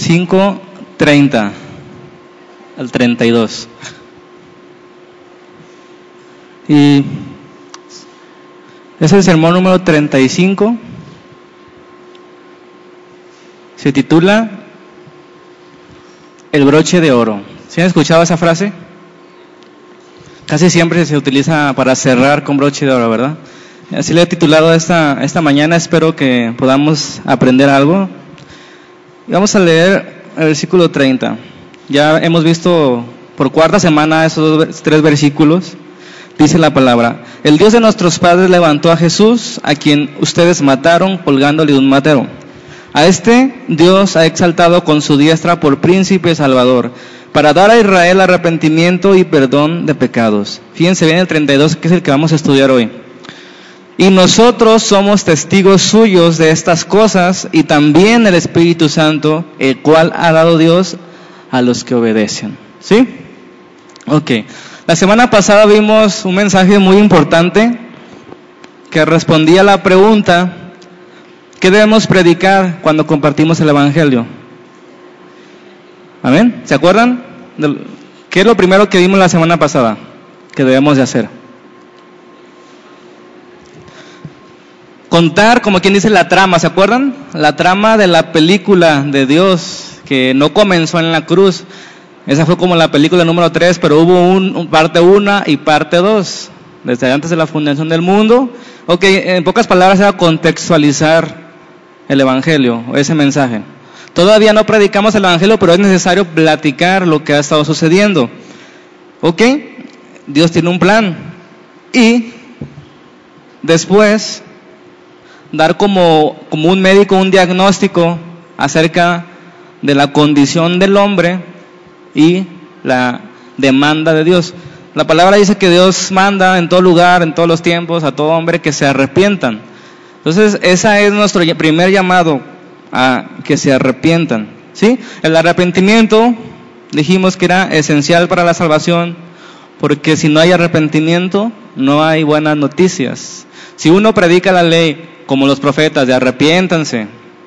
5.30 al 32. Y es el sermón número 35. Se titula El broche de oro. ¿Se han escuchado esa frase? Casi siempre se utiliza para cerrar con broche de oro, ¿verdad? Así le he titulado esta, esta mañana, espero que podamos aprender algo. Vamos a leer el versículo 30. Ya hemos visto por cuarta semana esos tres versículos. Dice la palabra, el Dios de nuestros padres levantó a Jesús, a quien ustedes mataron colgándole un matero. A este Dios ha exaltado con su diestra por príncipe salvador para dar a Israel arrepentimiento y perdón de pecados. Fíjense bien el 32, que es el que vamos a estudiar hoy. Y nosotros somos testigos suyos de estas cosas y también el Espíritu Santo, el cual ha dado Dios a los que obedecen. ¿Sí? Ok. La semana pasada vimos un mensaje muy importante que respondía a la pregunta, ¿qué debemos predicar cuando compartimos el Evangelio? Amén. ¿Se acuerdan? ¿Qué es lo primero que vimos la semana pasada que debemos de hacer? Contar, como quien dice, la trama, ¿se acuerdan? La trama de la película de Dios que no comenzó en la cruz. Esa fue como la película número 3, pero hubo un, parte 1 y parte 2, desde antes de la fundación del mundo. Ok, en pocas palabras era contextualizar el Evangelio, ese mensaje. Todavía no predicamos el Evangelio, pero es necesario platicar lo que ha estado sucediendo. ¿Ok? Dios tiene un plan. Y después dar como, un médico un diagnóstico acerca de la condición del hombre y la demanda de Dios. La palabra dice que Dios manda en todo lugar, en todos los tiempos, a todo hombre que se arrepientan. Entonces, ese es nuestro primer llamado a que se arrepientan. ¿sí? El arrepentimiento dijimos que era esencial para la salvación, porque si no hay arrepentimiento, no hay buenas noticias. Si uno predica la ley como los profetas de arrepiéntanse,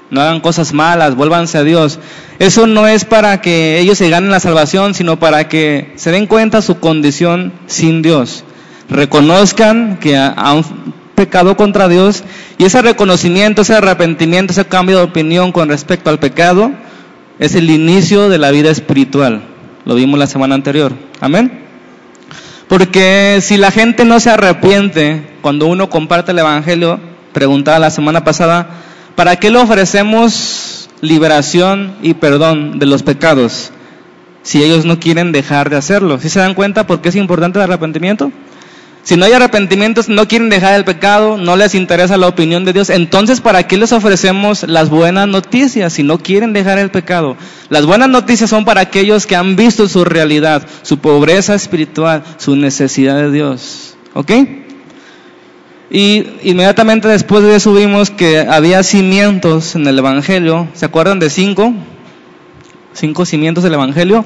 no hagan cosas malas, vuélvanse a Dios, eso no es para que ellos se ganen la salvación, sino para que se den cuenta su condición sin Dios. Reconozcan que han pecado contra Dios y ese reconocimiento, ese arrepentimiento, ese cambio de opinión con respecto al pecado es el inicio de la vida espiritual. Lo vimos la semana anterior. Amén. Porque si la gente no se arrepiente cuando uno comparte el Evangelio, preguntaba la semana pasada, ¿para qué le ofrecemos liberación y perdón de los pecados si ellos no quieren dejar de hacerlo? ¿Sí se dan cuenta por qué es importante el arrepentimiento? Si no hay arrepentimientos, no quieren dejar el pecado, no les interesa la opinión de Dios, entonces ¿para qué les ofrecemos las buenas noticias si no quieren dejar el pecado? Las buenas noticias son para aquellos que han visto su realidad, su pobreza espiritual, su necesidad de Dios. ¿Ok? Y inmediatamente después de eso vimos que había cimientos en el Evangelio. ¿Se acuerdan de cinco? Cinco cimientos del Evangelio.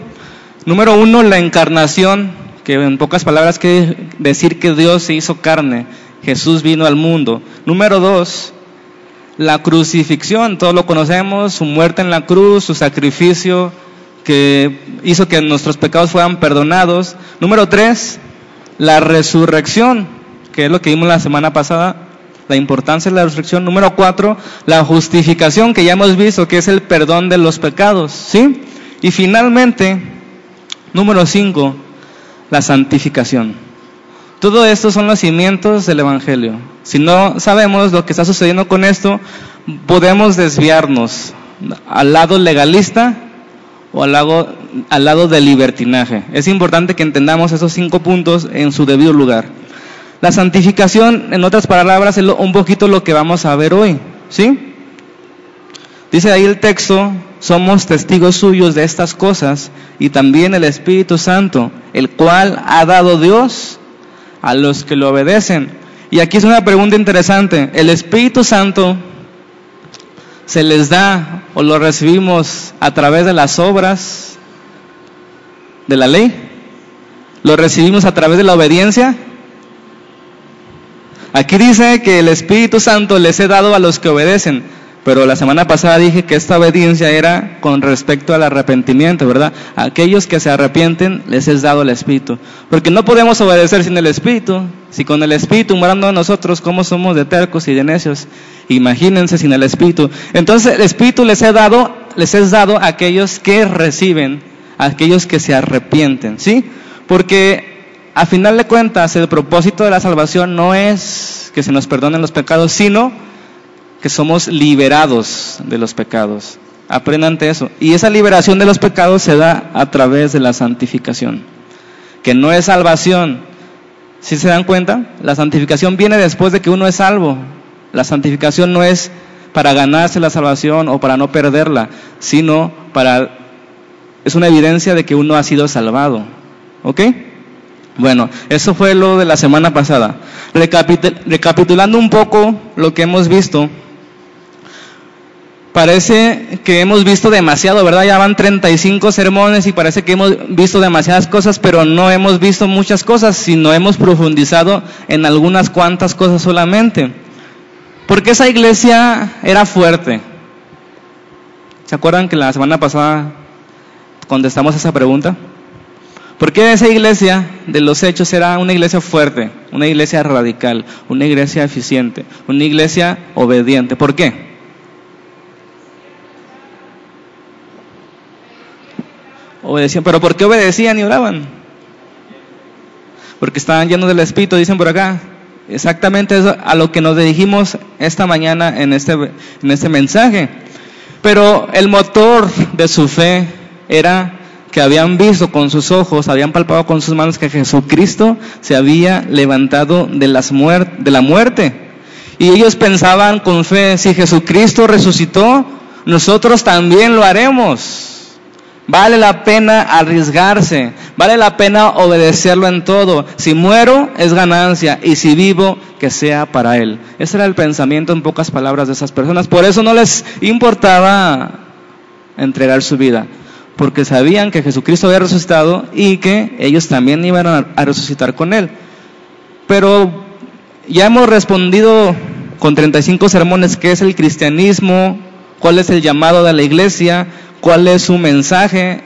Número uno, la encarnación que en pocas palabras quiere decir que Dios se hizo carne, Jesús vino al mundo. Número dos, la crucifixión, todos lo conocemos, su muerte en la cruz, su sacrificio que hizo que nuestros pecados fueran perdonados. Número tres, la resurrección, que es lo que vimos la semana pasada, la importancia de la resurrección. Número cuatro, la justificación, que ya hemos visto que es el perdón de los pecados, ¿sí? Y finalmente, número cinco, la santificación. Todo esto son los cimientos del Evangelio. Si no sabemos lo que está sucediendo con esto, podemos desviarnos al lado legalista o al lado, al lado del libertinaje. Es importante que entendamos esos cinco puntos en su debido lugar. La santificación, en otras palabras, es un poquito lo que vamos a ver hoy. ¿Sí? Dice ahí el texto, somos testigos suyos de estas cosas y también el Espíritu Santo, el cual ha dado Dios a los que lo obedecen. Y aquí es una pregunta interesante. ¿El Espíritu Santo se les da o lo recibimos a través de las obras de la ley? ¿Lo recibimos a través de la obediencia? Aquí dice que el Espíritu Santo les he dado a los que obedecen. Pero la semana pasada dije que esta obediencia era con respecto al arrepentimiento, ¿verdad? A aquellos que se arrepienten les es dado el Espíritu. Porque no podemos obedecer sin el Espíritu. Si con el Espíritu morando en nosotros, ¿cómo somos de tercos y de necios? Imagínense sin el Espíritu. Entonces el Espíritu les he dado, les es dado a aquellos que reciben, a aquellos que se arrepienten, ¿sí? Porque a final de cuentas el propósito de la salvación no es que se nos perdonen los pecados, sino que somos liberados de los pecados. Aprendan eso. Y esa liberación de los pecados se da a través de la santificación, que no es salvación. Si se dan cuenta, la santificación viene después de que uno es salvo. La santificación no es para ganarse la salvación o para no perderla, sino para es una evidencia de que uno ha sido salvado. ¿Ok? Bueno, eso fue lo de la semana pasada. recapitulando un poco lo que hemos visto, parece que hemos visto demasiado, ¿verdad? Ya van 35 sermones y parece que hemos visto demasiadas cosas, pero no hemos visto muchas cosas, sino hemos profundizado en algunas cuantas cosas solamente. Porque esa iglesia era fuerte. ¿Se acuerdan que la semana pasada contestamos esa pregunta? Porque esa iglesia de los hechos era una iglesia fuerte, una iglesia radical, una iglesia eficiente, una iglesia obediente. ¿Por qué? Obedecían. ¿Pero por qué obedecían y oraban? Porque estaban llenos del Espíritu, dicen por acá. Exactamente a lo que nos dirigimos esta mañana en este, en este mensaje. Pero el motor de su fe era que habían visto con sus ojos, habían palpado con sus manos que Jesucristo se había levantado de, las de la muerte. Y ellos pensaban con fe, si Jesucristo resucitó, nosotros también lo haremos. Vale la pena arriesgarse, vale la pena obedecerlo en todo. Si muero es ganancia y si vivo que sea para Él. Ese era el pensamiento en pocas palabras de esas personas. Por eso no les importaba entregar su vida, porque sabían que Jesucristo había resucitado y que ellos también iban a resucitar con Él. Pero ya hemos respondido con 35 sermones qué es el cristianismo, cuál es el llamado de la iglesia, cuál es su mensaje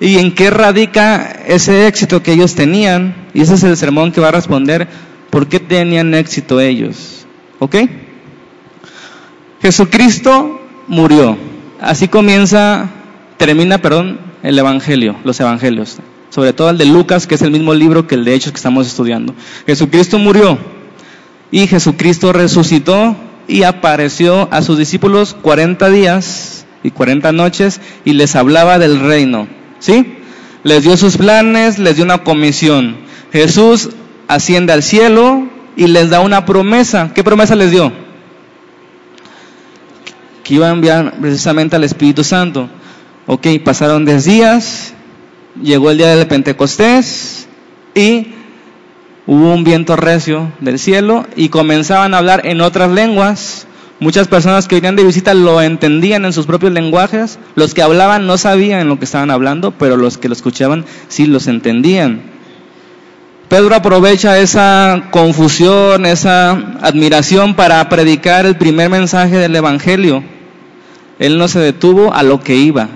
y en qué radica ese éxito que ellos tenían. Y ese es el sermón que va a responder por qué tenían éxito ellos. ¿Ok? Jesucristo murió. Así comienza, termina, perdón, el Evangelio, los Evangelios. Sobre todo el de Lucas, que es el mismo libro que el de Hechos que estamos estudiando. Jesucristo murió y Jesucristo resucitó y apareció a sus discípulos 40 días y 40 noches y les hablaba del reino. ¿Sí? Les dio sus planes, les dio una comisión. Jesús asciende al cielo y les da una promesa. ¿Qué promesa les dio? Que iba a enviar precisamente al Espíritu Santo. Ok, pasaron 10 días, llegó el día del Pentecostés y hubo un viento recio del cielo y comenzaban a hablar en otras lenguas Muchas personas que venían de visita lo entendían en sus propios lenguajes. Los que hablaban no sabían lo que estaban hablando, pero los que lo escuchaban sí los entendían. Pedro aprovecha esa confusión, esa admiración para predicar el primer mensaje del Evangelio. Él no se detuvo a lo que iba.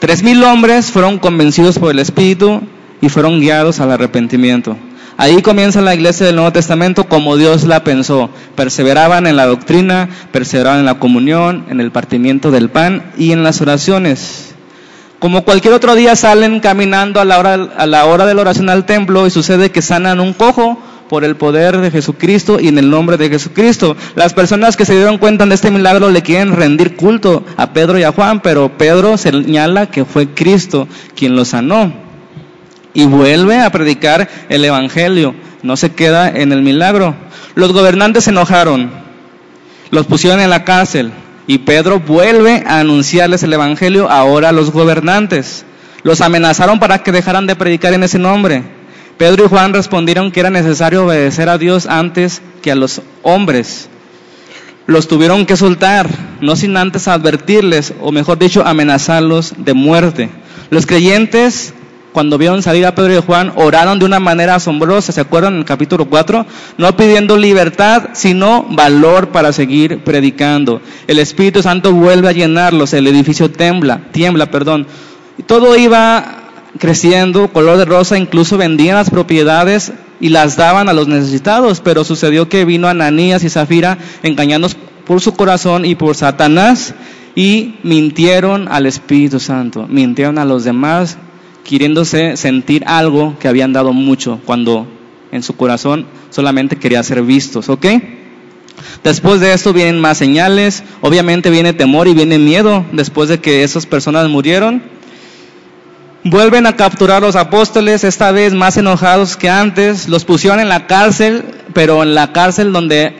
Tres mil hombres fueron convencidos por el Espíritu y fueron guiados al arrepentimiento. Ahí comienza la iglesia del Nuevo Testamento como Dios la pensó. Perseveraban en la doctrina, perseveraban en la comunión, en el partimiento del pan y en las oraciones. Como cualquier otro día salen caminando a la hora, a la hora de la oración al templo y sucede que sanan un cojo por el poder de Jesucristo y en el nombre de Jesucristo. Las personas que se dieron cuenta de este milagro le quieren rendir culto a Pedro y a Juan, pero Pedro señala que fue Cristo quien lo sanó y vuelve a predicar el Evangelio. No se queda en el milagro. Los gobernantes se enojaron, los pusieron en la cárcel y Pedro vuelve a anunciarles el Evangelio ahora a los gobernantes. Los amenazaron para que dejaran de predicar en ese nombre. Pedro y Juan respondieron que era necesario obedecer a Dios antes que a los hombres. Los tuvieron que soltar, no sin antes advertirles, o mejor dicho, amenazarlos de muerte. Los creyentes cuando vieron salir a Pedro y Juan, oraron de una manera asombrosa, ¿se acuerdan en el capítulo 4? No pidiendo libertad, sino valor para seguir predicando. El Espíritu Santo vuelve a llenarlos, el edificio tiembla, tiembla, perdón. Todo iba creciendo, color de rosa, incluso vendían las propiedades y las daban a los necesitados, pero sucedió que vino Ananías y Zafira engañados por su corazón y por Satanás y mintieron al Espíritu Santo, mintieron a los demás queriéndose sentir algo que habían dado mucho cuando en su corazón solamente quería ser vistos, ¿ok? Después de esto vienen más señales, obviamente viene temor y viene miedo después de que esas personas murieron. Vuelven a capturar los apóstoles, esta vez más enojados que antes, los pusieron en la cárcel, pero en la cárcel donde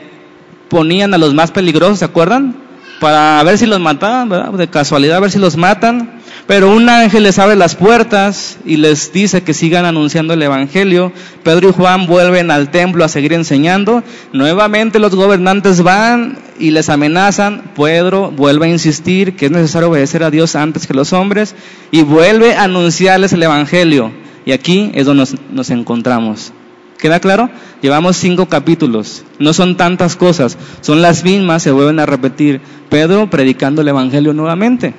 ponían a los más peligrosos, ¿se acuerdan? Para ver si los mataban. De casualidad, a ver si los matan. Pero un ángel les abre las puertas y les dice que sigan anunciando el Evangelio. Pedro y Juan vuelven al templo a seguir enseñando. Nuevamente los gobernantes van y les amenazan. Pedro vuelve a insistir que es necesario obedecer a Dios antes que los hombres y vuelve a anunciarles el Evangelio. Y aquí es donde nos encontramos. ¿Queda claro? Llevamos cinco capítulos. No son tantas cosas. Son las mismas, se vuelven a repetir. Pedro predicando el Evangelio nuevamente.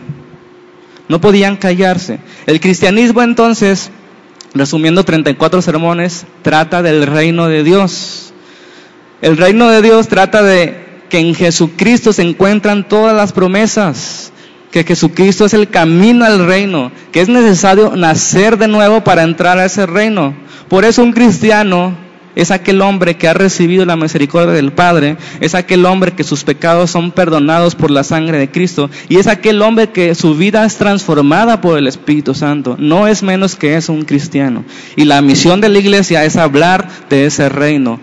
No podían callarse. El cristianismo entonces, resumiendo 34 sermones, trata del reino de Dios. El reino de Dios trata de que en Jesucristo se encuentran todas las promesas, que Jesucristo es el camino al reino, que es necesario nacer de nuevo para entrar a ese reino. Por eso un cristiano es aquel hombre que ha recibido la misericordia del Padre, es aquel hombre que sus pecados son perdonados por la sangre de Cristo y es aquel hombre que su vida es transformada por el Espíritu Santo. No es menos que es un cristiano. Y la misión de la iglesia es hablar de ese reino,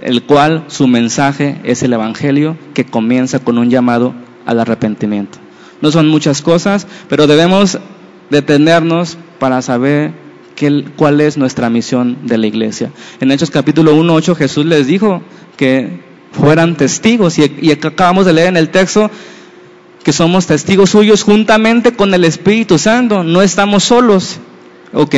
el cual su mensaje es el Evangelio que comienza con un llamado al arrepentimiento. No son muchas cosas, pero debemos detenernos para saber cuál es nuestra misión de la iglesia. En Hechos capítulo 1, 8 Jesús les dijo que fueran testigos y, y acabamos de leer en el texto que somos testigos suyos juntamente con el Espíritu Santo, no estamos solos. Ok.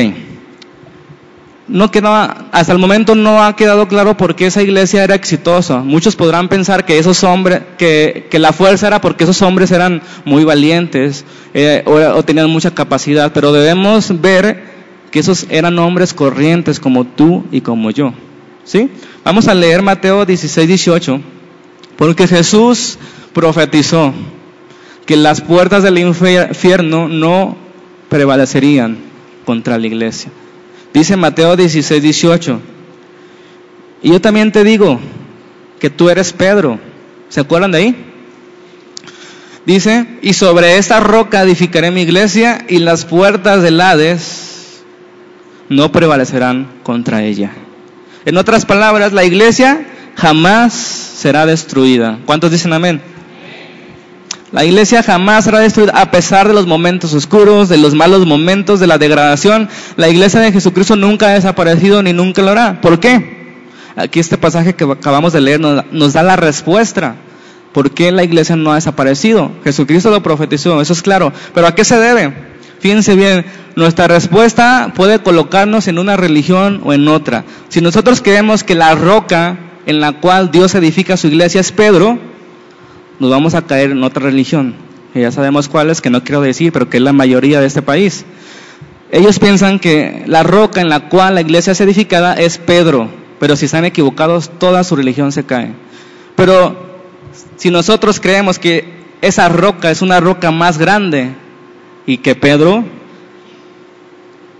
No quedaba, hasta el momento no ha quedado claro por qué esa iglesia era exitosa. Muchos podrán pensar que esos hombres, que, la fuerza era porque esos hombres eran muy valientes eh, o, o tenían mucha capacidad, pero debemos ver que esos eran hombres corrientes como tú y como yo. ¿Sí? Vamos a leer Mateo 16, 18, porque Jesús profetizó que las puertas del infierno no prevalecerían contra la iglesia. Dice Mateo 16, 18, y yo también te digo que tú eres Pedro. ¿Se acuerdan de ahí? Dice, y sobre esta roca edificaré mi iglesia y las puertas del Hades no prevalecerán contra ella. En otras palabras, la iglesia jamás será destruida. ¿Cuántos dicen amén? La iglesia jamás será destruida a pesar de los momentos oscuros, de los malos momentos, de la degradación. La iglesia de Jesucristo nunca ha desaparecido ni nunca lo hará. ¿Por qué? Aquí este pasaje que acabamos de leer nos, da la respuesta. ¿Por qué la iglesia no ha desaparecido? Jesucristo lo profetizó, eso es claro. Pero ¿a qué se debe? Fíjense bien, nuestra respuesta puede colocarnos en una religión o en otra. Si nosotros creemos que la roca en la cual Dios edifica su iglesia es Pedro, nos vamos a caer en otra religión. Y ya sabemos cuál es, que no quiero decir, pero que es la mayoría de este país. Ellos piensan que la roca en la cual la iglesia es edificada es Pedro, pero si están equivocados, toda su religión se cae. Pero si nosotros creemos que esa roca es una roca más grande, y que Pedro,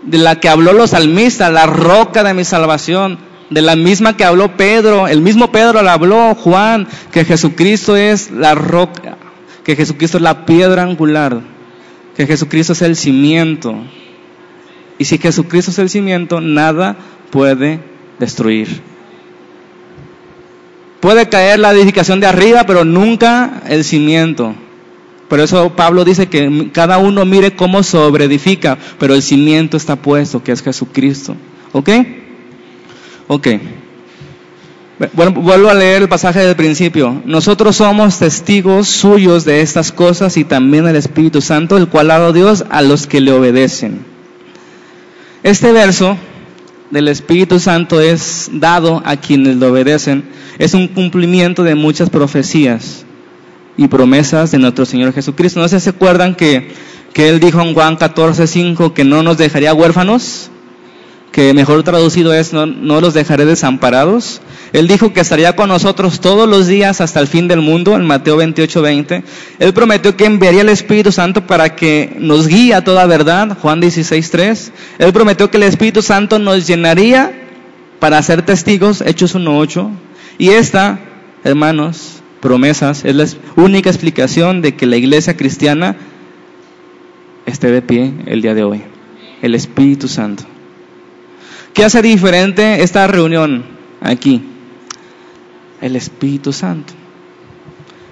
de la que habló los salmistas, la roca de mi salvación, de la misma que habló Pedro, el mismo Pedro la habló Juan, que Jesucristo es la roca, que Jesucristo es la piedra angular, que Jesucristo es el cimiento. Y si Jesucristo es el cimiento, nada puede destruir. Puede caer la edificación de arriba, pero nunca el cimiento. Por eso Pablo dice que cada uno mire cómo sobreedifica, pero el cimiento está puesto, que es Jesucristo. ¿Ok? Ok. Vuelvo a leer el pasaje del principio. Nosotros somos testigos suyos de estas cosas y también el Espíritu Santo, el cual ha dado Dios a los que le obedecen. Este verso del Espíritu Santo es dado a quienes lo obedecen. Es un cumplimiento de muchas profecías y promesas de nuestro Señor Jesucristo. ¿No se acuerdan que, que Él dijo en Juan 14, 5 que no nos dejaría huérfanos? Que mejor traducido es no, los dejaré desamparados. Él dijo que estaría con nosotros todos los días hasta el fin del mundo, en Mateo 28, 20. Él prometió que enviaría el Espíritu Santo para que nos guíe a toda verdad, Juan 16, 3. Él prometió que el Espíritu Santo nos llenaría para ser testigos, Hechos 1, 8. Y esta, hermanos, promesas, es la única explicación de que la iglesia cristiana esté de pie el día de hoy. El Espíritu Santo. ¿Qué hace diferente esta reunión aquí? El Espíritu Santo.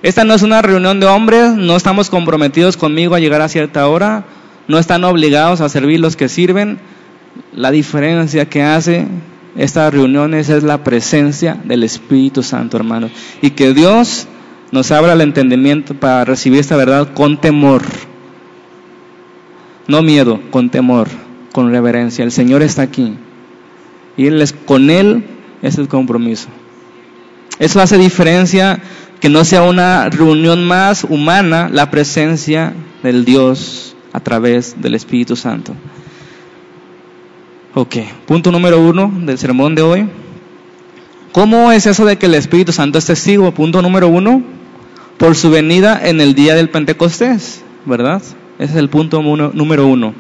Esta no es una reunión de hombres, no estamos comprometidos conmigo a llegar a cierta hora, no están obligados a servir los que sirven. La diferencia que hace estas reuniones es la presencia del Espíritu Santo, hermanos. Y que Dios nos abra el entendimiento para recibir esta verdad con temor. No miedo, con temor, con reverencia. El Señor está aquí. Y él es, con Él es el compromiso. Eso hace diferencia que no sea una reunión más humana la presencia del Dios a través del Espíritu Santo. Ok, punto número uno del sermón de hoy. ¿Cómo es eso de que el Espíritu Santo es testigo? Punto número uno, por su venida en el día del Pentecostés, ¿verdad? Ese es el punto número uno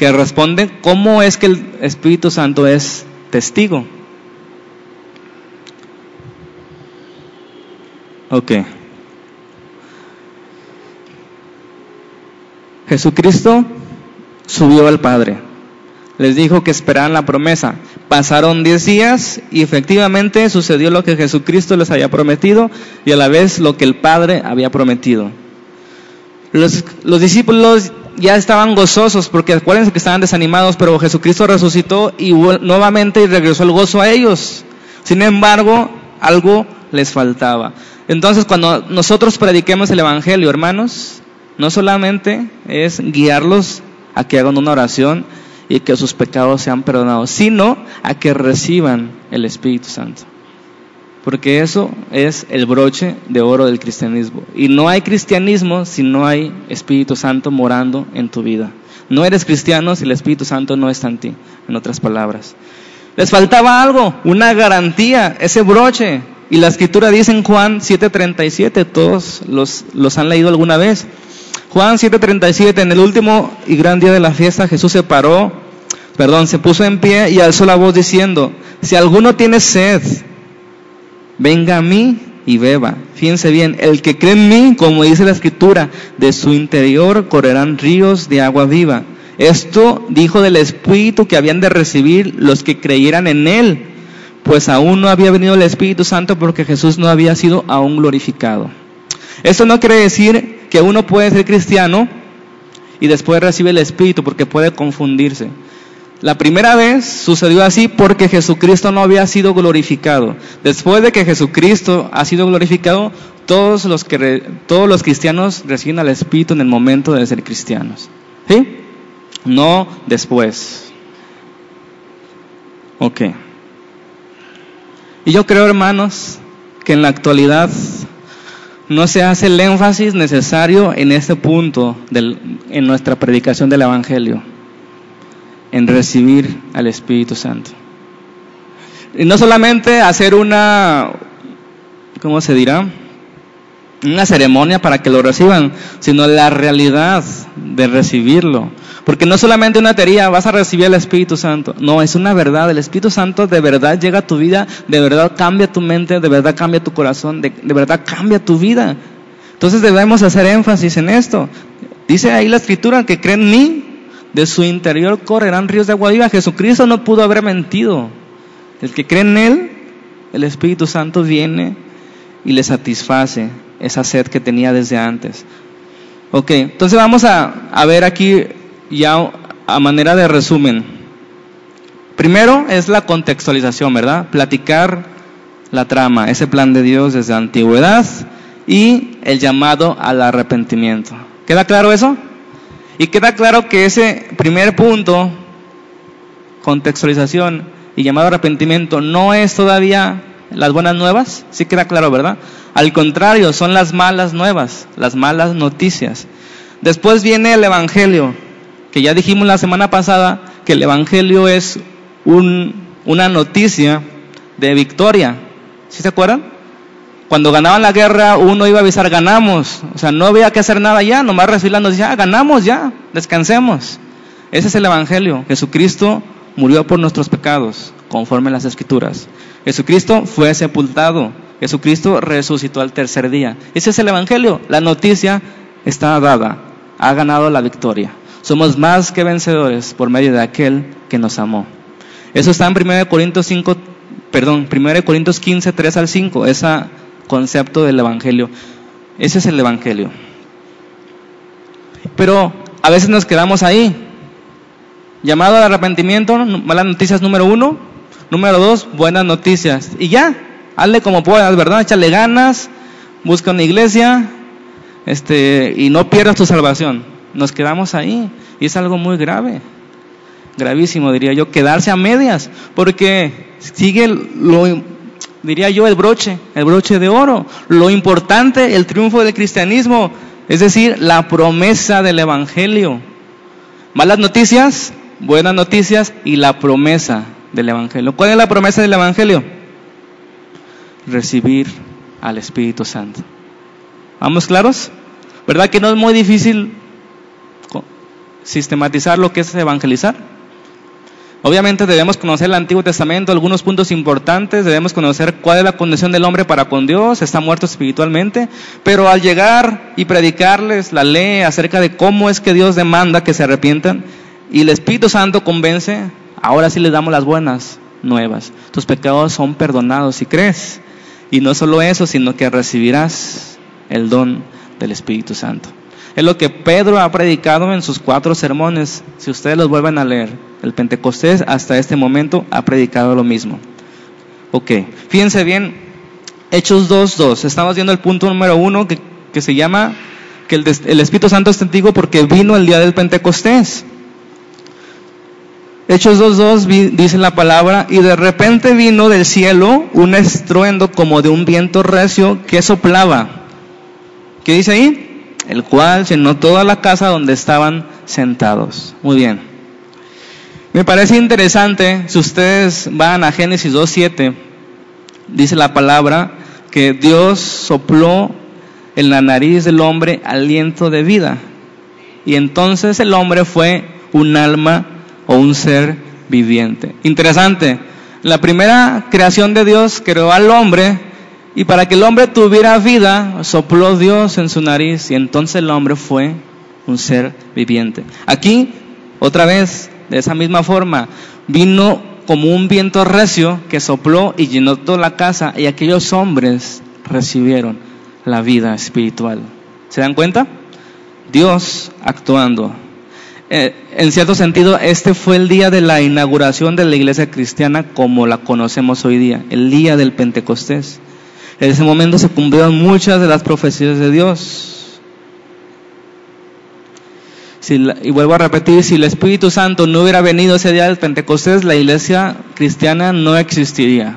que responde cómo es que el Espíritu Santo es testigo. Ok. Jesucristo subió al Padre. Les dijo que esperaran la promesa. Pasaron diez días y efectivamente sucedió lo que Jesucristo les había prometido y a la vez lo que el Padre había prometido. Los, los discípulos ya estaban gozosos porque acuérdense que estaban desanimados, pero Jesucristo resucitó y nuevamente regresó el gozo a ellos. Sin embargo, algo les faltaba. Entonces, cuando nosotros prediquemos el Evangelio, hermanos, no solamente es guiarlos a que hagan una oración y que sus pecados sean perdonados, sino a que reciban el Espíritu Santo porque eso es el broche de oro del cristianismo. Y no hay cristianismo si no hay Espíritu Santo morando en tu vida. No eres cristiano si el Espíritu Santo no está en ti, en otras palabras. Les faltaba algo, una garantía, ese broche. Y la escritura dice en Juan 7:37, todos los, los han leído alguna vez. Juan 7:37, en el último y gran día de la fiesta, Jesús se paró, perdón, se puso en pie y alzó la voz diciendo, si alguno tiene sed, venga a mí y beba. Fíjense bien, el que cree en mí, como dice la escritura, de su interior correrán ríos de agua viva. Esto dijo del Espíritu que habían de recibir los que creyeran en Él, pues aún no había venido el Espíritu Santo porque Jesús no había sido aún glorificado. Esto no quiere decir que uno puede ser cristiano y después recibe el Espíritu porque puede confundirse. La primera vez sucedió así porque Jesucristo no había sido glorificado. Después de que Jesucristo ha sido glorificado, todos los, que, todos los cristianos reciben al Espíritu en el momento de ser cristianos. ¿Sí? No después. Ok. Y yo creo, hermanos, que en la actualidad no se hace el énfasis necesario en este punto en nuestra predicación del Evangelio en recibir al Espíritu Santo. Y no solamente hacer una, ¿cómo se dirá? Una ceremonia para que lo reciban, sino la realidad de recibirlo. Porque no solamente una teoría, vas a recibir el Espíritu Santo. No, es una verdad. El Espíritu Santo de verdad llega a tu vida, de verdad cambia tu mente, de verdad cambia tu corazón, de, de verdad cambia tu vida. Entonces debemos hacer énfasis en esto. Dice ahí la escritura que creen en mí, de su interior correrán ríos de agua viva. Jesucristo no pudo haber mentido. El que cree en Él, el Espíritu Santo viene y le satisface esa sed que tenía desde antes. Ok, entonces vamos a, a ver aquí ya a manera de resumen. Primero es la contextualización, ¿verdad? Platicar la trama, ese plan de Dios desde la antigüedad y el llamado al arrepentimiento. ¿Queda claro eso? Y queda claro que ese primer punto contextualización y llamado arrepentimiento no es todavía las buenas nuevas, sí queda claro, ¿verdad? Al contrario, son las malas nuevas, las malas noticias. Después viene el Evangelio, que ya dijimos la semana pasada que el Evangelio es una noticia de victoria. ¿Sí se acuerdan? Cuando ganaban la guerra, uno iba a avisar, ganamos. O sea, no había que hacer nada ya, nomás recibir la noticia, ah, ganamos ya, descansemos. Ese es el Evangelio. Jesucristo murió por nuestros pecados, conforme a las Escrituras. Jesucristo fue sepultado. Jesucristo resucitó al tercer día. Ese es el Evangelio. La noticia está dada. Ha ganado la victoria. Somos más que vencedores por medio de aquel que nos amó. Eso está en 1 Corintios 5, perdón, 1 Corintios 15, 3 al 5. Esa concepto del Evangelio. Ese es el Evangelio. Pero a veces nos quedamos ahí. Llamado al arrepentimiento, malas noticias número uno. Número dos, buenas noticias. Y ya, hazle como puedas, ¿verdad? Échale ganas, busca una iglesia este, y no pierdas tu salvación. Nos quedamos ahí. Y es algo muy grave. Gravísimo, diría yo, quedarse a medias. Porque sigue lo diría yo, el broche, el broche de oro. Lo importante, el triunfo del cristianismo, es decir, la promesa del Evangelio. Malas noticias, buenas noticias y la promesa del Evangelio. ¿Cuál es la promesa del Evangelio? Recibir al Espíritu Santo. ¿Vamos claros? ¿Verdad que no es muy difícil sistematizar lo que es evangelizar? Obviamente debemos conocer el Antiguo Testamento, algunos puntos importantes, debemos conocer cuál es la condición del hombre para con Dios, está muerto espiritualmente, pero al llegar y predicarles la ley acerca de cómo es que Dios demanda que se arrepientan y el Espíritu Santo convence, ahora sí les damos las buenas nuevas. Tus pecados son perdonados si crees. Y no solo eso, sino que recibirás el don del Espíritu Santo. Es lo que Pedro ha predicado en sus cuatro sermones, si ustedes los vuelven a leer. El Pentecostés hasta este momento ha predicado lo mismo. Ok, fíjense bien, Hechos 2.2, estamos viendo el punto número uno que, que se llama que el, el, Espíritu Santo es antiguo porque vino el día del Pentecostés. Hechos 2.2 dice la palabra, y de repente vino del cielo un estruendo como de un viento recio que soplaba. ¿Qué dice ahí? El cual llenó toda la casa donde estaban sentados. Muy bien. Me parece interesante, si ustedes van a Génesis 2.7, dice la palabra que Dios sopló en la nariz del hombre aliento de vida. Y entonces el hombre fue un alma o un ser viviente. Interesante. La primera creación de Dios creó al hombre y para que el hombre tuviera vida, sopló Dios en su nariz y entonces el hombre fue un ser viviente. Aquí, otra vez, de esa misma forma, vino como un viento recio que sopló y llenó toda la casa y aquellos hombres recibieron la vida espiritual. ¿Se dan cuenta? Dios actuando. Eh, en cierto sentido, este fue el día de la inauguración de la iglesia cristiana como la conocemos hoy día, el día del Pentecostés. En ese momento se cumplieron muchas de las profecías de Dios. y vuelvo a repetir, si el Espíritu Santo no hubiera venido ese día del Pentecostés, la iglesia cristiana no existiría,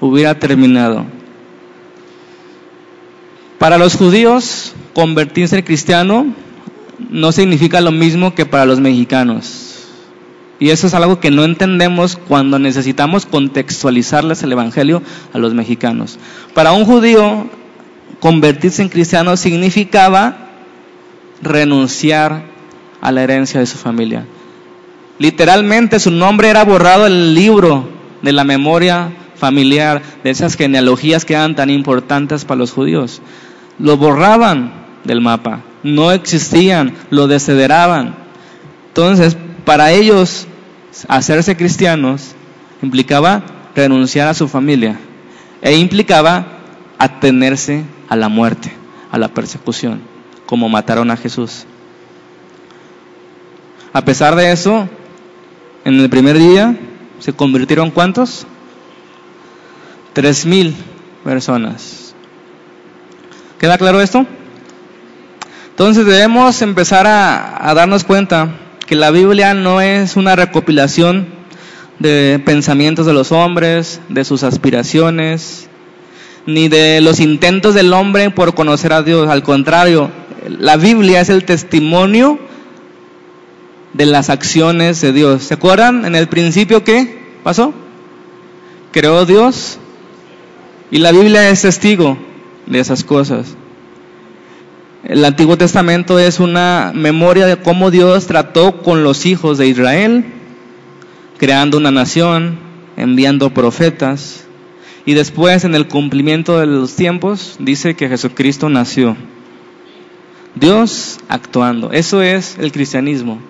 hubiera terminado. Para los judíos, convertirse en cristiano no significa lo mismo que para los mexicanos. Y eso es algo que no entendemos cuando necesitamos contextualizarles el Evangelio a los mexicanos. Para un judío, convertirse en cristiano significaba renunciar a la herencia de su familia. Literalmente su nombre era borrado del libro de la memoria familiar, de esas genealogías que eran tan importantes para los judíos. Lo borraban del mapa, no existían, lo desederaban. Entonces, para ellos hacerse cristianos implicaba renunciar a su familia e implicaba atenerse a la muerte, a la persecución, como mataron a Jesús. A pesar de eso, en el primer día se convirtieron cuántos? Tres mil personas. ¿Queda claro esto? Entonces debemos empezar a, a darnos cuenta que la Biblia no es una recopilación de pensamientos de los hombres, de sus aspiraciones, ni de los intentos del hombre por conocer a Dios. Al contrario, la Biblia es el testimonio de las acciones de Dios. ¿Se acuerdan en el principio qué pasó? Creó Dios y la Biblia es testigo de esas cosas. El Antiguo Testamento es una memoria de cómo Dios trató con los hijos de Israel, creando una nación, enviando profetas, y después en el cumplimiento de los tiempos dice que Jesucristo nació. Dios actuando. Eso es el cristianismo.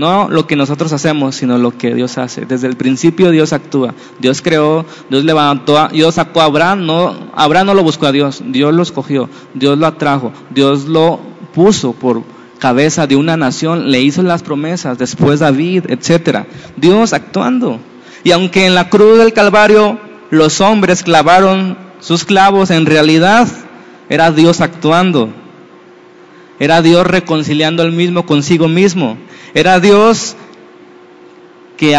No lo que nosotros hacemos, sino lo que Dios hace. Desde el principio Dios actúa. Dios creó, Dios levantó, Dios sacó a Abraham. No, Abraham no lo buscó a Dios, Dios lo escogió, Dios lo atrajo, Dios lo puso por cabeza de una nación, le hizo las promesas, después David, etcétera. Dios actuando. Y aunque en la cruz del Calvario los hombres clavaron sus clavos, en realidad era Dios actuando. Era Dios reconciliando al mismo consigo mismo. Era Dios que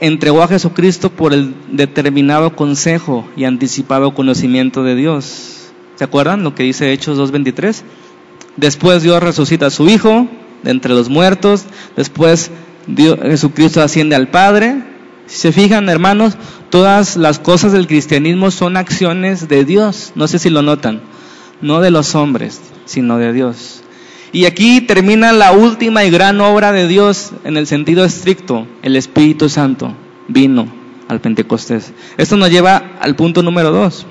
entregó a Jesucristo por el determinado consejo y anticipado conocimiento de Dios. ¿Se acuerdan lo que dice Hechos 2.23? Después Dios resucita a su Hijo de entre los muertos. Después Jesucristo asciende al Padre. Si se fijan, hermanos, todas las cosas del cristianismo son acciones de Dios. No sé si lo notan. No de los hombres, sino de Dios. Y aquí termina la última y gran obra de Dios en el sentido estricto. El Espíritu Santo vino al Pentecostés. Esto nos lleva al punto número dos.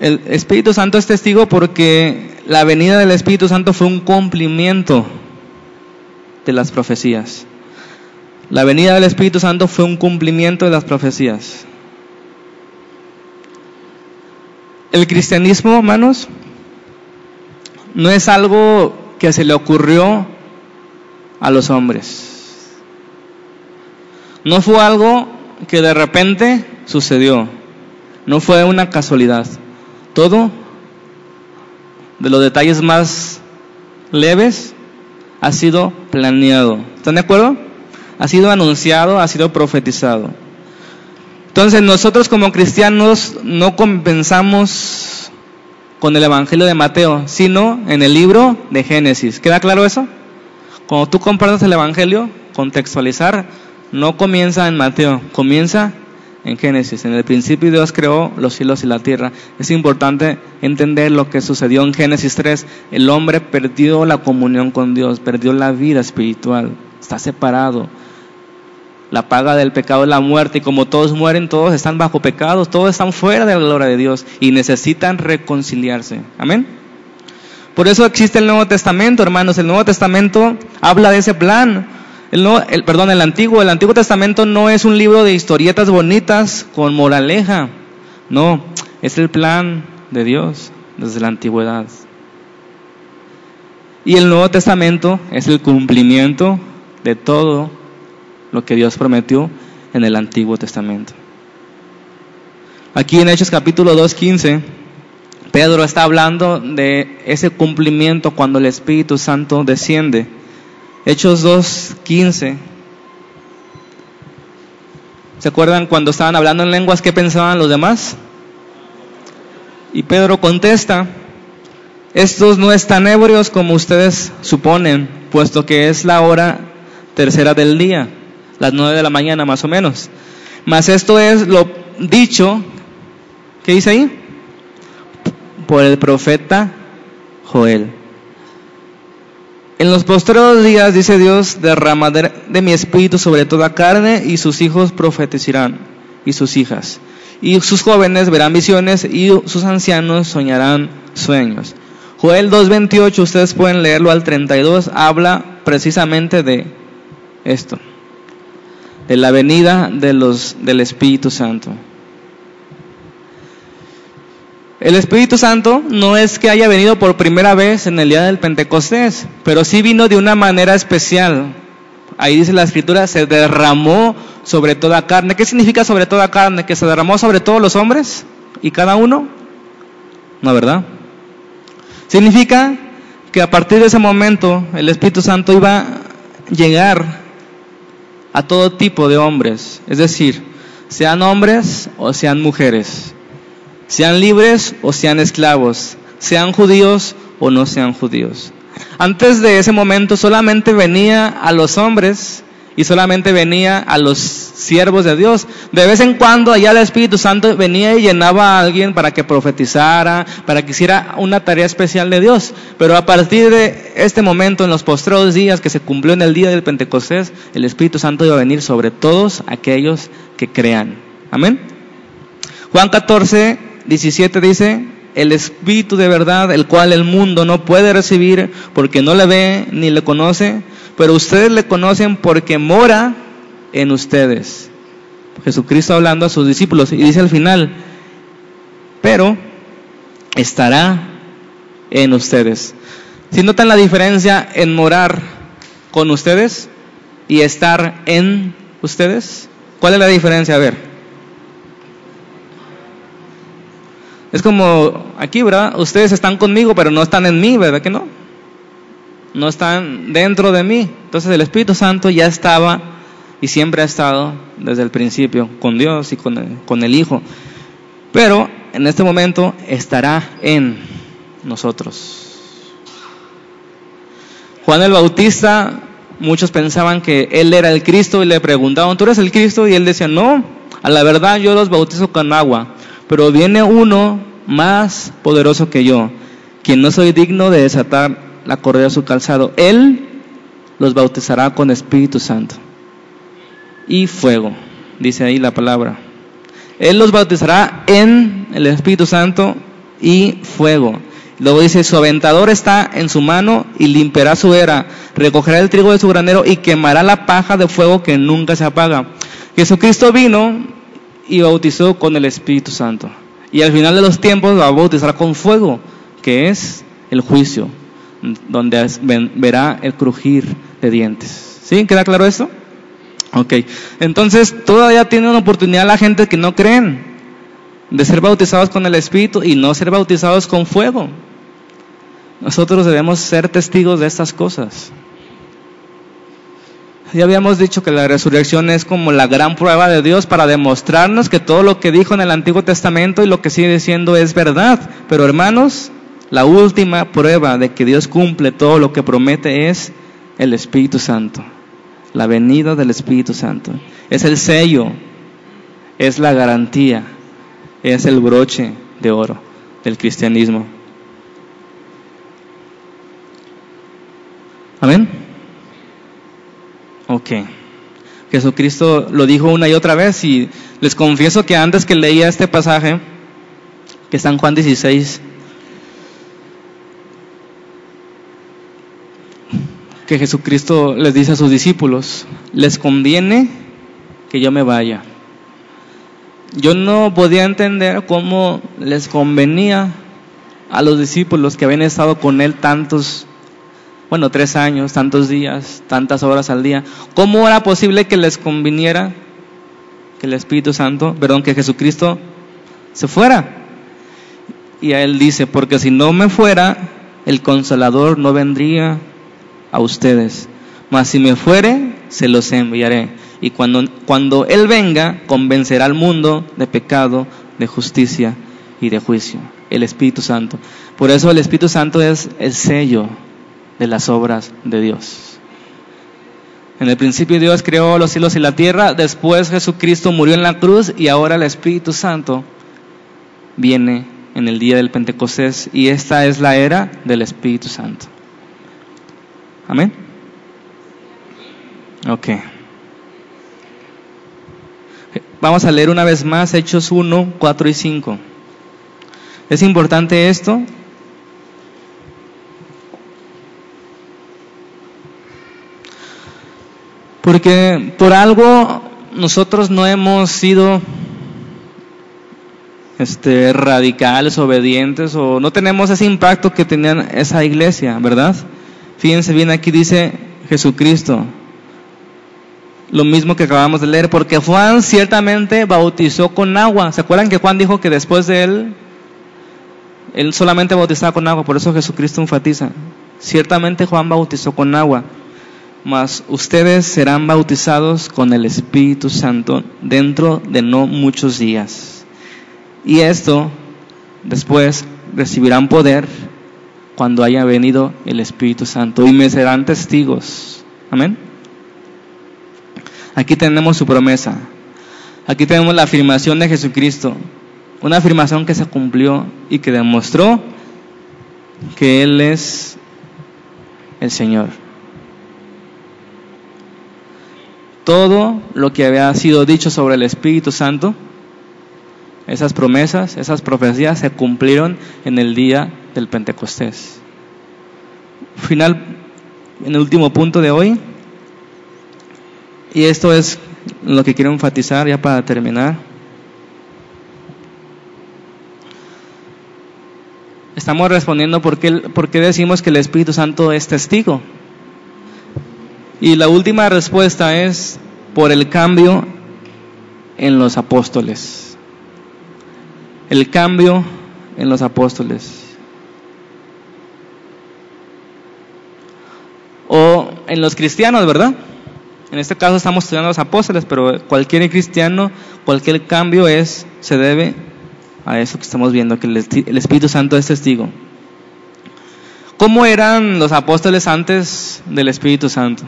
El Espíritu Santo es testigo porque la venida del Espíritu Santo fue un cumplimiento de las profecías. La venida del Espíritu Santo fue un cumplimiento de las profecías. El cristianismo, hermanos, no es algo que se le ocurrió a los hombres. No fue algo que de repente sucedió. No fue una casualidad. Todo, de los detalles más leves, ha sido planeado. ¿Están de acuerdo? Ha sido anunciado, ha sido profetizado. Entonces nosotros como cristianos no compensamos con el Evangelio de Mateo, sino en el libro de Génesis. ¿Queda claro eso? Cuando tú compartas el Evangelio, contextualizar, no comienza en Mateo, comienza en Génesis. En el principio Dios creó los cielos y la tierra. Es importante entender lo que sucedió en Génesis 3. El hombre perdió la comunión con Dios, perdió la vida espiritual, está separado la paga del pecado es la muerte y como todos mueren, todos están bajo pecados, todos están fuera de la gloria de Dios y necesitan reconciliarse. Amén. Por eso existe el Nuevo Testamento, hermanos. El Nuevo Testamento habla de ese plan. El, el, perdón, el Antiguo. El Antiguo Testamento no es un libro de historietas bonitas con moraleja. No, es el plan de Dios desde la antigüedad. Y el Nuevo Testamento es el cumplimiento de todo lo que Dios prometió en el Antiguo Testamento. Aquí en Hechos capítulo 2, 15, Pedro está hablando de ese cumplimiento cuando el Espíritu Santo desciende. Hechos 2, 15. ¿Se acuerdan cuando estaban hablando en lenguas qué pensaban los demás? Y Pedro contesta, estos no están ebrios como ustedes suponen, puesto que es la hora tercera del día las nueve de la mañana más o menos. Mas esto es lo dicho, ¿qué dice ahí? Por el profeta Joel. En los postreros días, dice Dios, derramaré de mi espíritu sobre toda carne y sus hijos profetizarán y sus hijas. Y sus jóvenes verán visiones y sus ancianos soñarán sueños. Joel 2.28, ustedes pueden leerlo al 32, habla precisamente de esto de la venida de los, del Espíritu Santo. El Espíritu Santo no es que haya venido por primera vez en el día del Pentecostés, pero sí vino de una manera especial. Ahí dice la escritura, se derramó sobre toda carne. ¿Qué significa sobre toda carne? ¿Que se derramó sobre todos los hombres y cada uno? No, ¿verdad? Significa que a partir de ese momento el Espíritu Santo iba a llegar a todo tipo de hombres, es decir, sean hombres o sean mujeres, sean libres o sean esclavos, sean judíos o no sean judíos. Antes de ese momento solamente venía a los hombres y solamente venía a los siervos de Dios. De vez en cuando allá el Espíritu Santo venía y llenaba a alguien para que profetizara, para que hiciera una tarea especial de Dios. Pero a partir de este momento, en los postreros días que se cumplió en el día del Pentecostés, el Espíritu Santo iba a venir sobre todos aquellos que crean. Amén. Juan 14, 17 dice, el Espíritu de verdad, el cual el mundo no puede recibir porque no le ve ni le conoce, pero ustedes le conocen porque mora en ustedes. Jesucristo hablando a sus discípulos y dice al final, pero estará en ustedes. Si notan la diferencia en morar con ustedes y estar en ustedes, ¿cuál es la diferencia? A ver. Es como aquí, ¿verdad? Ustedes están conmigo, pero no están en mí, ¿verdad que no? no están dentro de mí. Entonces el Espíritu Santo ya estaba y siempre ha estado desde el principio con Dios y con el, con el Hijo. Pero en este momento estará en nosotros. Juan el Bautista, muchos pensaban que él era el Cristo y le preguntaban, ¿tú eres el Cristo? Y él decía, no, a la verdad yo los bautizo con agua, pero viene uno más poderoso que yo, quien no soy digno de desatar la correa de su calzado. Él los bautizará con Espíritu Santo y fuego, dice ahí la palabra. Él los bautizará en el Espíritu Santo y fuego. Luego dice, su aventador está en su mano y limpiará su era, recogerá el trigo de su granero y quemará la paja de fuego que nunca se apaga. Jesucristo vino y bautizó con el Espíritu Santo. Y al final de los tiempos va a bautizar con fuego, que es el juicio donde verá el crujir de dientes. ¿Sí? ¿Queda claro esto? Ok. Entonces, todavía tiene una oportunidad la gente que no creen de ser bautizados con el Espíritu y no ser bautizados con fuego. Nosotros debemos ser testigos de estas cosas. Ya habíamos dicho que la resurrección es como la gran prueba de Dios para demostrarnos que todo lo que dijo en el Antiguo Testamento y lo que sigue diciendo es verdad. Pero hermanos, la última prueba de que Dios cumple todo lo que promete es el Espíritu Santo. La venida del Espíritu Santo. Es el sello, es la garantía, es el broche de oro del cristianismo. Amén. Jesucristo lo dijo una y otra vez y les confieso que antes que leía este pasaje, que está en Juan 16, que Jesucristo les dice a sus discípulos, les conviene que yo me vaya. Yo no podía entender cómo les convenía a los discípulos que habían estado con él tantos, bueno, tres años, tantos días, tantas horas al día. ¿Cómo era posible que les conviniera que el Espíritu Santo, perdón, que Jesucristo se fuera? Y a él dice, porque si no me fuera, el consolador no vendría a ustedes. Mas si me fuere, se los enviaré. Y cuando, cuando Él venga, convencerá al mundo de pecado, de justicia y de juicio. El Espíritu Santo. Por eso el Espíritu Santo es el sello de las obras de Dios. En el principio Dios creó los cielos y la tierra, después Jesucristo murió en la cruz y ahora el Espíritu Santo viene en el día del Pentecostés y esta es la era del Espíritu Santo. Amén. Ok. Vamos a leer una vez más Hechos 1, 4 y 5. Es importante esto. Porque por algo nosotros no hemos sido este, radicales, obedientes, o no tenemos ese impacto que tenían esa iglesia, ¿verdad? Fíjense bien, aquí dice Jesucristo. Lo mismo que acabamos de leer, porque Juan ciertamente bautizó con agua. ¿Se acuerdan que Juan dijo que después de él, él solamente bautizaba con agua? Por eso Jesucristo enfatiza. Ciertamente Juan bautizó con agua. Mas ustedes serán bautizados con el Espíritu Santo dentro de no muchos días. Y esto después recibirán poder cuando haya venido el Espíritu Santo y me serán testigos. Amén. Aquí tenemos su promesa. Aquí tenemos la afirmación de Jesucristo. Una afirmación que se cumplió y que demostró que Él es el Señor. Todo lo que había sido dicho sobre el Espíritu Santo, esas promesas, esas profecías se cumplieron en el día del Pentecostés. Final, en el último punto de hoy, y esto es lo que quiero enfatizar ya para terminar. Estamos respondiendo por qué, por qué decimos que el Espíritu Santo es testigo. Y la última respuesta es por el cambio en los apóstoles. El cambio en los apóstoles. O en los cristianos, ¿verdad? En este caso estamos estudiando a los apóstoles, pero cualquier cristiano, cualquier cambio es, se debe a eso que estamos viendo, que el Espíritu Santo es testigo. ¿Cómo eran los apóstoles antes del Espíritu Santo?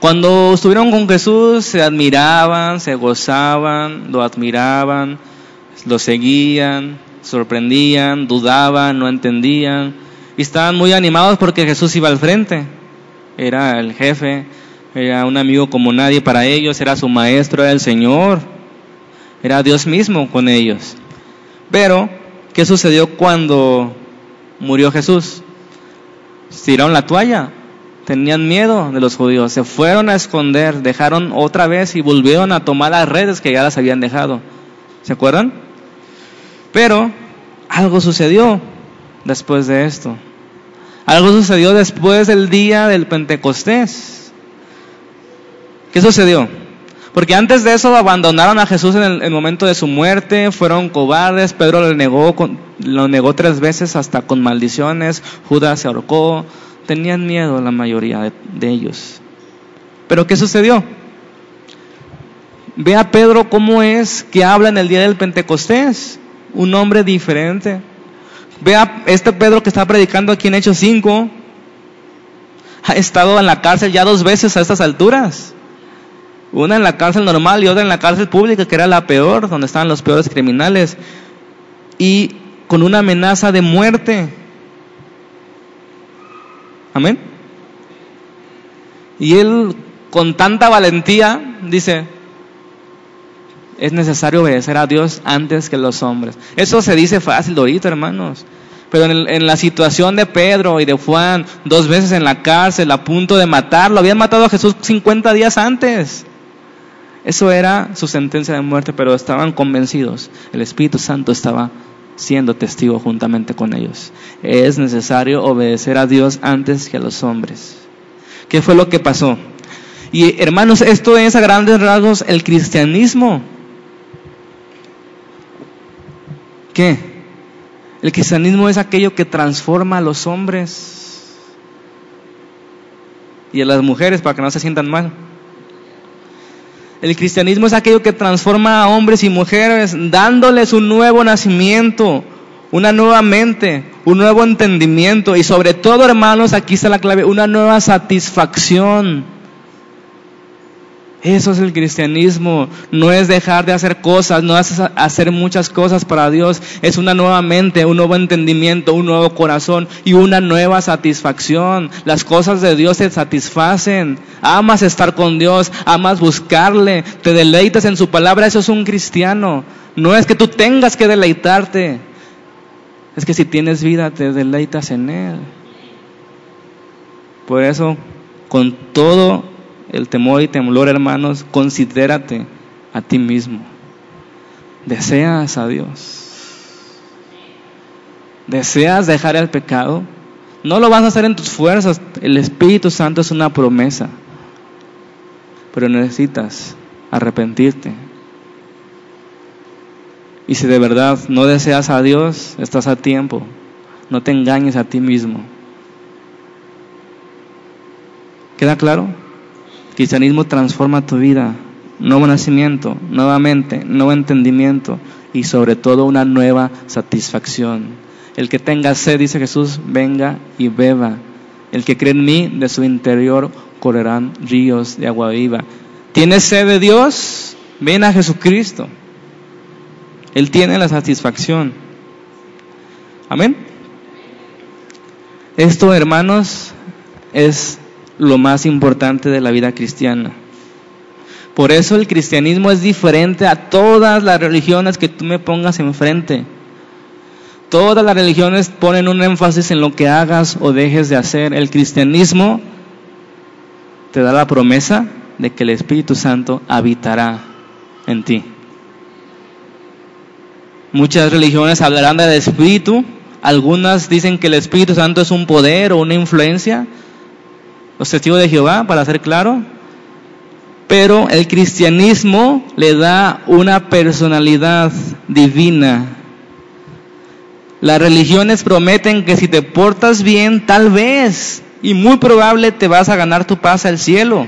Cuando estuvieron con Jesús se admiraban, se gozaban, lo admiraban, lo seguían, sorprendían, dudaban, no entendían y estaban muy animados porque Jesús iba al frente. Era el jefe, era un amigo como nadie para ellos, era su maestro, era el Señor, era Dios mismo con ellos. Pero, ¿qué sucedió cuando murió Jesús? Tiraron la toalla, tenían miedo de los judíos, se fueron a esconder, dejaron otra vez y volvieron a tomar las redes que ya las habían dejado. ¿Se acuerdan? Pero algo sucedió después de esto. Algo sucedió después del día del Pentecostés. ¿Qué sucedió? Porque antes de eso abandonaron a Jesús en el, momento de su muerte, fueron cobardes, Pedro lo negó, lo negó tres veces hasta con maldiciones, Judas se ahorcó, tenían miedo la mayoría de, ellos. Pero ¿qué sucedió? Ve a Pedro cómo es que habla en el día del Pentecostés, un hombre diferente. Ve a este Pedro que está predicando aquí en Hechos 5, ha estado en la cárcel ya dos veces a estas alturas. Una en la cárcel normal y otra en la cárcel pública, que era la peor, donde estaban los peores criminales. Y con una amenaza de muerte. Amén. Y él con tanta valentía dice, es necesario obedecer a Dios antes que los hombres. Eso se dice fácil ahorita, hermanos. Pero en, en, la situación de Pedro y de Juan, dos veces en la cárcel, a punto de matarlo, habían matado a Jesús 50 días antes. Eso era su sentencia de muerte, pero estaban convencidos. El Espíritu Santo estaba siendo testigo juntamente con ellos. Es necesario obedecer a Dios antes que a los hombres. ¿Qué fue lo que pasó? Y hermanos, esto es a grandes rasgos el cristianismo. ¿Qué? El cristianismo es aquello que transforma a los hombres y a las mujeres para que no se sientan mal. El cristianismo es aquello que transforma a hombres y mujeres, dándoles un nuevo nacimiento, una nueva mente, un nuevo entendimiento. Y sobre todo, hermanos, aquí está la clave, una nueva satisfacción eso es el cristianismo. No es dejar de hacer cosas, no es hacer muchas cosas para Dios. Es una nueva mente, un nuevo entendimiento, un nuevo corazón y una nueva satisfacción. Las cosas de Dios te satisfacen. Amas estar con Dios, amas buscarle, te deleitas en su palabra. Eso es un cristiano. No es que tú tengas que deleitarte. Es que si tienes vida, te deleitas en Él. Por eso, con todo el temor y temblor, hermanos, considérate a ti mismo. ¿Deseas a Dios? ¿Deseas dejar el pecado? No lo vas a hacer en tus fuerzas. El Espíritu Santo es una promesa. Pero necesitas arrepentirte. Y si de verdad no deseas a Dios, estás a tiempo. No te engañes a ti mismo. ¿Queda claro? Cristianismo transforma tu vida, nuevo nacimiento, nuevamente, nuevo entendimiento y sobre todo una nueva satisfacción. El que tenga sed, dice Jesús, venga y beba. El que cree en mí, de su interior correrán ríos de agua viva. ¿Tienes sed de Dios? Ven a Jesucristo. Él tiene la satisfacción. Amén. Esto, hermanos, es lo más importante de la vida cristiana. Por eso el cristianismo es diferente a todas las religiones que tú me pongas enfrente. Todas las religiones ponen un énfasis en lo que hagas o dejes de hacer. El cristianismo te da la promesa de que el Espíritu Santo habitará en ti. Muchas religiones hablarán del Espíritu, algunas dicen que el Espíritu Santo es un poder o una influencia, los testigos de Jehová, para ser claro, pero el cristianismo le da una personalidad divina. Las religiones prometen que si te portas bien, tal vez y muy probable te vas a ganar tu paz al cielo,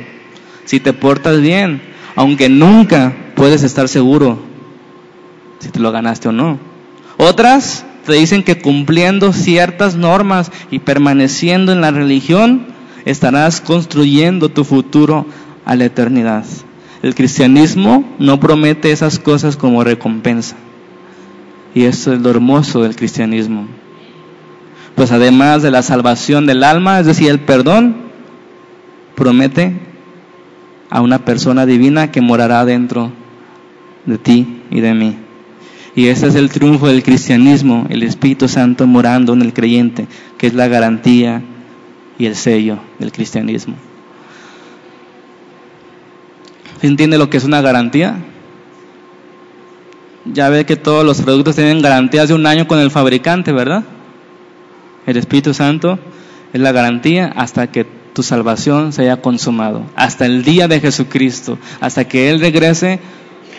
si te portas bien, aunque nunca puedes estar seguro si te lo ganaste o no. Otras te dicen que cumpliendo ciertas normas y permaneciendo en la religión, estarás construyendo tu futuro a la eternidad. El cristianismo no promete esas cosas como recompensa. Y esto es lo hermoso del cristianismo. Pues además de la salvación del alma, es decir, el perdón, promete a una persona divina que morará dentro de ti y de mí. Y ese es el triunfo del cristianismo, el Espíritu Santo morando en el creyente, que es la garantía y el sello del cristianismo. ¿Se entiende lo que es una garantía? Ya ve que todos los productos tienen garantías de un año con el fabricante, ¿verdad? El Espíritu Santo es la garantía hasta que tu salvación se haya consumado. Hasta el día de Jesucristo, hasta que Él regrese,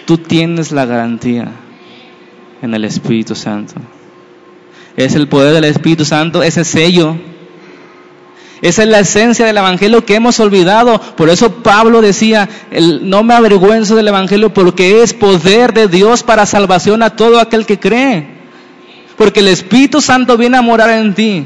tú tienes la garantía en el Espíritu Santo. Es el poder del Espíritu Santo, ese sello esa es la esencia del Evangelio que hemos olvidado. Por eso Pablo decía, no me avergüenzo del Evangelio porque es poder de Dios para salvación a todo aquel que cree. Porque el Espíritu Santo viene a morar en ti.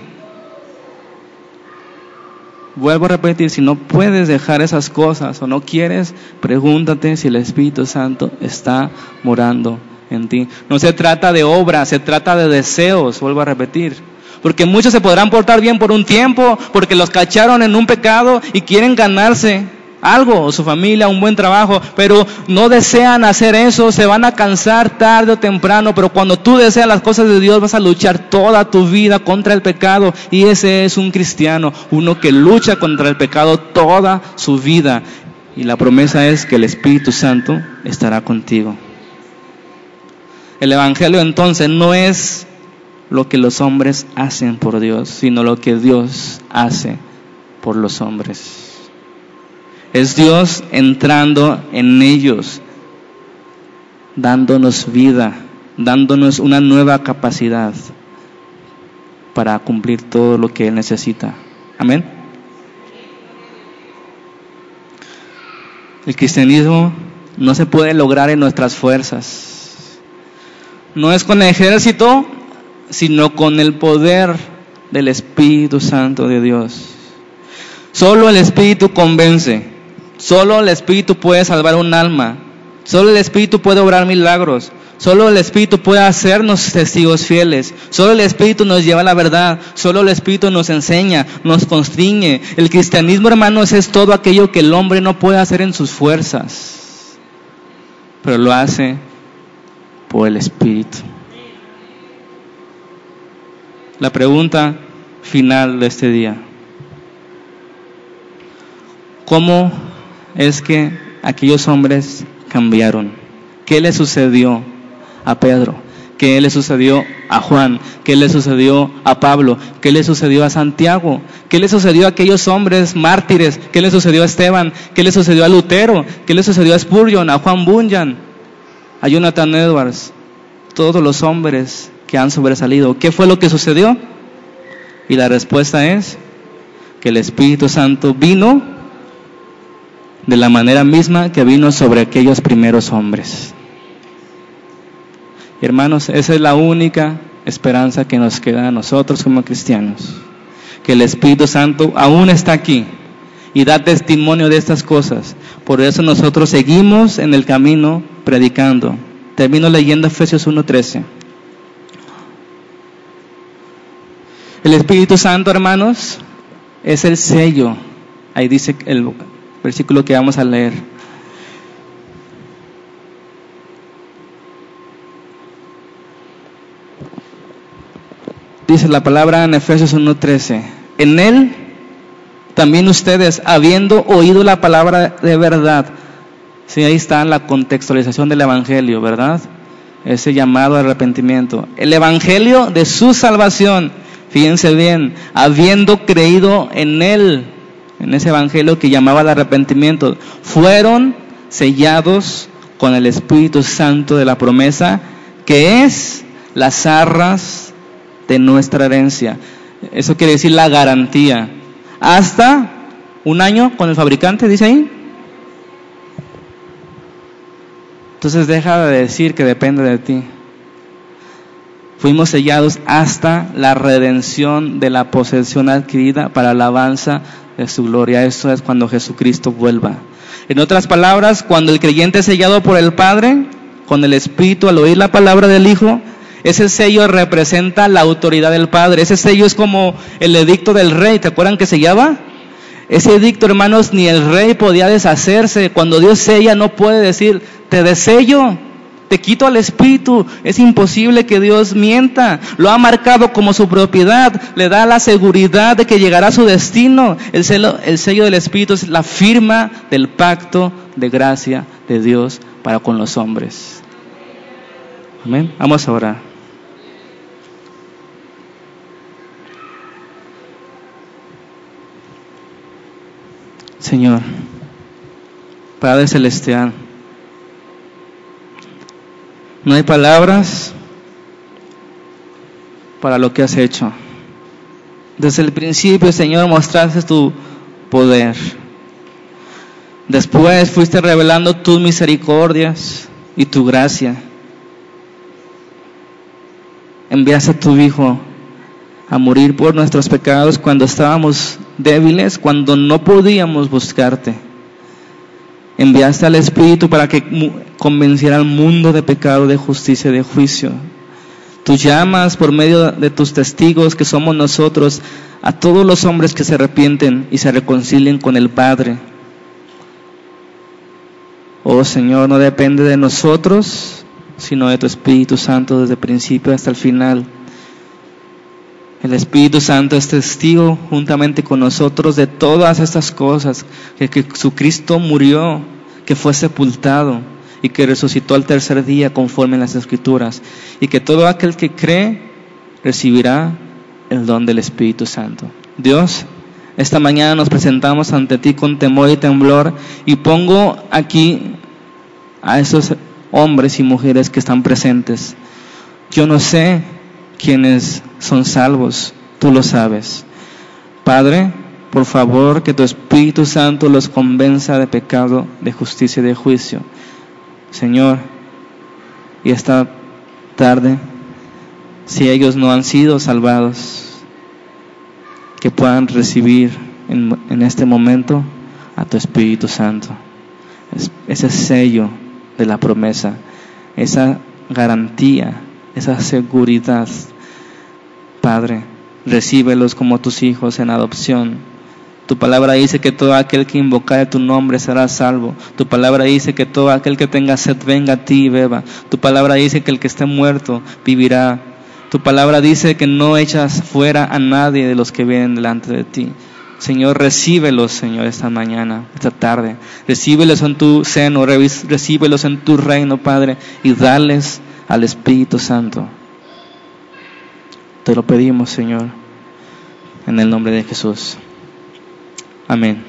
Vuelvo a repetir, si no puedes dejar esas cosas o no quieres, pregúntate si el Espíritu Santo está morando en ti. No se trata de obras, se trata de deseos, vuelvo a repetir. Porque muchos se podrán portar bien por un tiempo, porque los cacharon en un pecado y quieren ganarse algo, o su familia, un buen trabajo, pero no desean hacer eso, se van a cansar tarde o temprano, pero cuando tú deseas las cosas de Dios vas a luchar toda tu vida contra el pecado y ese es un cristiano, uno que lucha contra el pecado toda su vida y la promesa es que el Espíritu Santo estará contigo. El Evangelio entonces no es lo que los hombres hacen por Dios, sino lo que Dios hace por los hombres. Es Dios entrando en ellos, dándonos vida, dándonos una nueva capacidad para cumplir todo lo que Él necesita. Amén. El cristianismo no se puede lograr en nuestras fuerzas. No es con el ejército sino con el poder del Espíritu Santo de Dios. Solo el Espíritu convence, solo el Espíritu puede salvar un alma, solo el Espíritu puede obrar milagros, solo el Espíritu puede hacernos testigos fieles, solo el Espíritu nos lleva a la verdad, solo el Espíritu nos enseña, nos constriñe. El cristianismo, hermanos, es todo aquello que el hombre no puede hacer en sus fuerzas, pero lo hace por el Espíritu. La pregunta final de este día. ¿Cómo es que aquellos hombres cambiaron? ¿Qué le sucedió a Pedro? ¿Qué le sucedió a Juan? ¿Qué le sucedió a Pablo? ¿Qué le sucedió a Santiago? ¿Qué le sucedió a aquellos hombres mártires? ¿Qué le sucedió a Esteban? ¿Qué le sucedió a Lutero? ¿Qué le sucedió a Spurgeon, a Juan Bunyan, a Jonathan Edwards? Todos los hombres que han sobresalido. ¿Qué fue lo que sucedió? Y la respuesta es que el Espíritu Santo vino de la manera misma que vino sobre aquellos primeros hombres. Hermanos, esa es la única esperanza que nos queda a nosotros como cristianos, que el Espíritu Santo aún está aquí y da testimonio de estas cosas. Por eso nosotros seguimos en el camino predicando. Termino leyendo Efesios 1:13. El Espíritu Santo, hermanos, es el sello. Ahí dice el versículo que vamos a leer. Dice la palabra en Efesios 1:13. En él también ustedes, habiendo oído la palabra de verdad, sí, ahí está la contextualización del Evangelio, ¿verdad? Ese llamado al arrepentimiento. El Evangelio de su salvación, fíjense bien, habiendo creído en Él, en ese Evangelio que llamaba al arrepentimiento, fueron sellados con el Espíritu Santo de la promesa, que es las arras de nuestra herencia. Eso quiere decir la garantía hasta un año con el fabricante, dice ahí. Entonces deja de decir que depende de ti. Fuimos sellados hasta la redención de la posesión adquirida para la alabanza de su gloria. Eso es cuando Jesucristo vuelva. En otras palabras, cuando el creyente es sellado por el Padre, con el Espíritu, al oír la palabra del Hijo, ese sello representa la autoridad del Padre. Ese sello es como el edicto del rey. ¿Te acuerdan que sellaba? Ese edicto, hermanos, ni el rey podía deshacerse. Cuando Dios sella, no puede decir, te desello, te quito al espíritu. Es imposible que Dios mienta. Lo ha marcado como su propiedad. Le da la seguridad de que llegará a su destino. El, el sello del espíritu es la firma del pacto de gracia de Dios para con los hombres. Amén. Vamos a orar. Señor, Padre Celestial, no hay palabras para lo que has hecho. Desde el principio, Señor, mostraste tu poder. Después fuiste revelando tus misericordias y tu gracia. Enviaste a tu Hijo a morir por nuestros pecados cuando estábamos débiles, cuando no podíamos buscarte. Enviaste al Espíritu para que convenciera al mundo de pecado, de justicia, de juicio. Tú llamas por medio de tus testigos, que somos nosotros, a todos los hombres que se arrepienten y se reconcilien con el Padre. Oh Señor, no depende de nosotros, sino de tu Espíritu Santo desde el principio hasta el final. El Espíritu Santo es testigo juntamente con nosotros de todas estas cosas, que, Jesucristo murió, que fue sepultado y que resucitó al tercer día conforme en las Escrituras, y que todo aquel que cree recibirá el don del Espíritu Santo. Dios, esta mañana nos presentamos ante ti con temor y temblor y pongo aquí a esos hombres y mujeres que están presentes. Yo no sé quienes son salvos, tú lo sabes. Padre, por favor, que tu Espíritu Santo los convenza de pecado, de justicia y de juicio. Señor, y esta tarde, si ellos no han sido salvados, que puedan recibir en, en este momento a tu Espíritu Santo. ese sello de la promesa, esa garantía esa seguridad. Padre, recíbelos como tus hijos en adopción. Tu palabra dice que todo aquel que invocare tu nombre será salvo. Tu palabra dice que todo aquel que tenga sed venga a ti y beba. Tu palabra dice que el que esté muerto vivirá. Tu palabra dice que no echas fuera a nadie de los que vienen delante de ti. Señor, recíbelos, Señor, esta mañana, esta tarde. Recíbelos en tu seno, recíbelos en tu reino, Padre, y dales al Espíritu Santo. Te lo pedimos, Señor, en el nombre de Jesús. Amén.